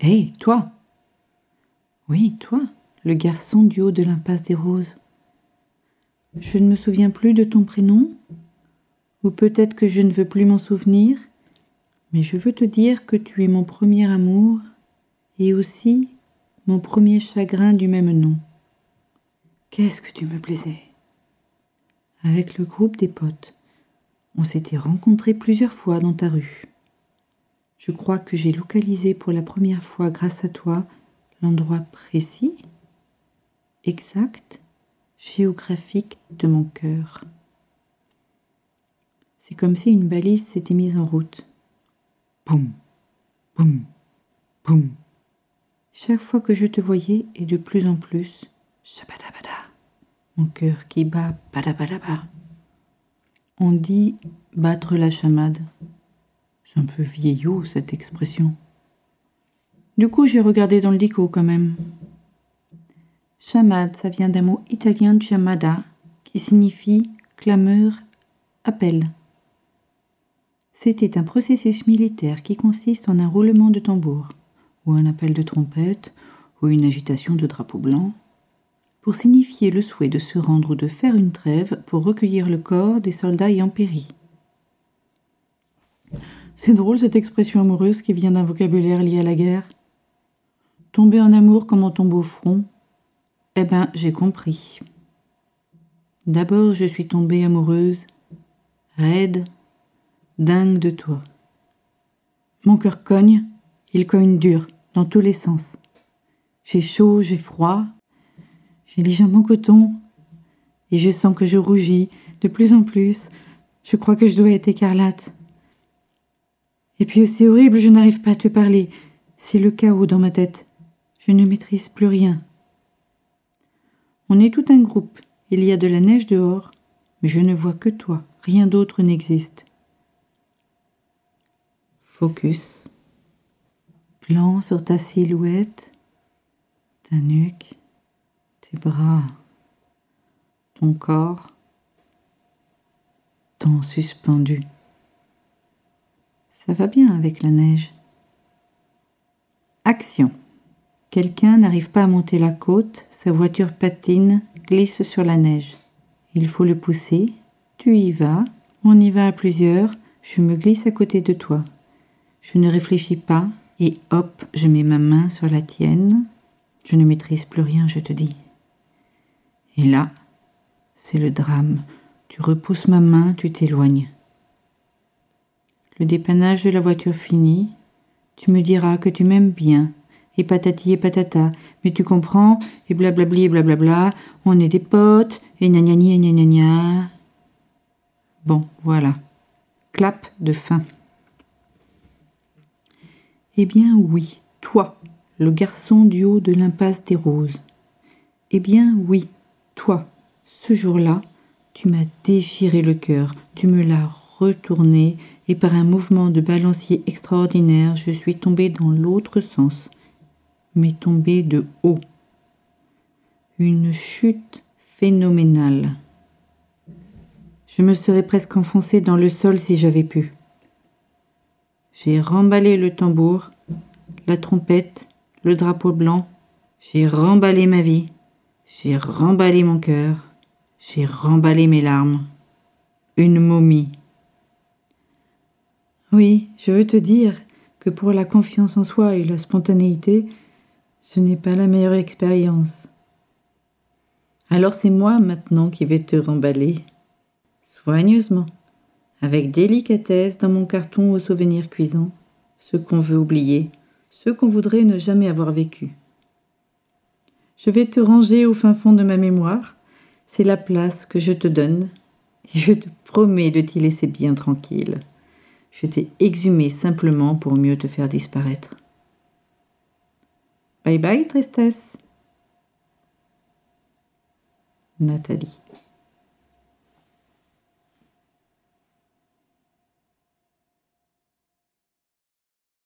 Hé, toi Oui, toi, le garçon du haut de l'impasse des roses. Je ne me souviens plus de ton prénom, ou peut-être que je ne veux plus m'en souvenir, mais je veux te dire que tu es mon premier amour et aussi mon premier chagrin du même nom. Qu'est-ce que tu me plaisais? Avec le groupe des potes, on s'était rencontrés plusieurs fois dans ta rue. Je crois que j'ai localisé pour la première fois grâce à toi l'endroit précis, exact, géographique de mon cœur. C'est comme si une balise s'était mise en route. Boum, boum, boum. Chaque fois que je te voyais, et de plus en plus, shabadabada, mon cœur qui bat badabadaba. On dit battre la chamade. C'est un peu vieillot cette expression. Du coup, j'ai regardé dans le dico quand même. Chamade, ça vient d'un mot italien chamada, qui signifie clameur, appel. C'était un processus militaire qui consiste en un roulement de tambour, ou un appel de trompette, ou une agitation de drapeau blanc, pour signifier le souhait de se rendre ou de faire une trêve pour recueillir le corps des soldats ayant péri. C'est drôle cette expression amoureuse qui vient d'un vocabulaire lié à la guerre. Tomber en amour comme on tombe au front, eh ben, j'ai compris. D'abord, je suis tombée amoureuse, raide, dingue de toi. Mon cœur cogne, il cogne dur, dans tous les sens. J'ai chaud, j'ai froid, j'ai en coton, et je sens que je rougis de plus en plus. Je crois que je dois être écarlate. Et puis c'est horrible, je n'arrive pas à te parler. C'est le chaos dans ma tête. Je ne maîtrise plus rien. On est tout un groupe. Il y a de la neige dehors, mais je ne vois que toi. Rien d'autre n'existe. Focus. Plan sur ta silhouette, ta nuque, tes bras, ton corps, ton suspendu. Ça va bien avec la neige. Action. Quelqu'un n'arrive pas à monter la côte, sa voiture patine, glisse sur la neige. Il faut le pousser, tu y vas, on y va à plusieurs, je me glisse à côté de toi. Je ne réfléchis pas, et hop, je mets ma main sur la tienne. Je ne maîtrise plus rien, je te dis. Et là, c'est le drame. Tu repousses ma main, tu t'éloignes. Le dépannage de la voiture fini, tu me diras que tu m'aimes bien, et patati et patata. Mais tu comprends, et blablabli et blablabla, on est des potes, et gna gna gna gna gna. Bon, voilà. Clap de fin. Eh bien oui, toi, le garçon du haut de l'impasse des roses. Eh bien oui, toi, ce jour-là, tu m'as déchiré le cœur, tu me l'as retourné, et par un mouvement de balancier extraordinaire, je suis tombée dans l'autre sens mais tombé de haut. Une chute phénoménale. Je me serais presque enfoncé dans le sol si j'avais pu. J'ai remballé le tambour, la trompette, le drapeau blanc, j'ai remballé ma vie, j'ai remballé mon cœur, j'ai remballé mes larmes. Une momie. Oui, je veux te dire que pour la confiance en soi et la spontanéité, ce n'est pas la meilleure expérience. Alors c'est moi maintenant qui vais te remballer. Soigneusement, avec délicatesse dans mon carton aux souvenirs cuisants, ce qu'on veut oublier, ce qu'on voudrait ne jamais avoir vécu. Je vais te ranger au fin fond de ma mémoire, c'est la place que je te donne, et je te promets de t'y laisser bien tranquille. Je t'ai exhumé simplement pour mieux te faire disparaître. Bye bye, tristesse. Nathalie.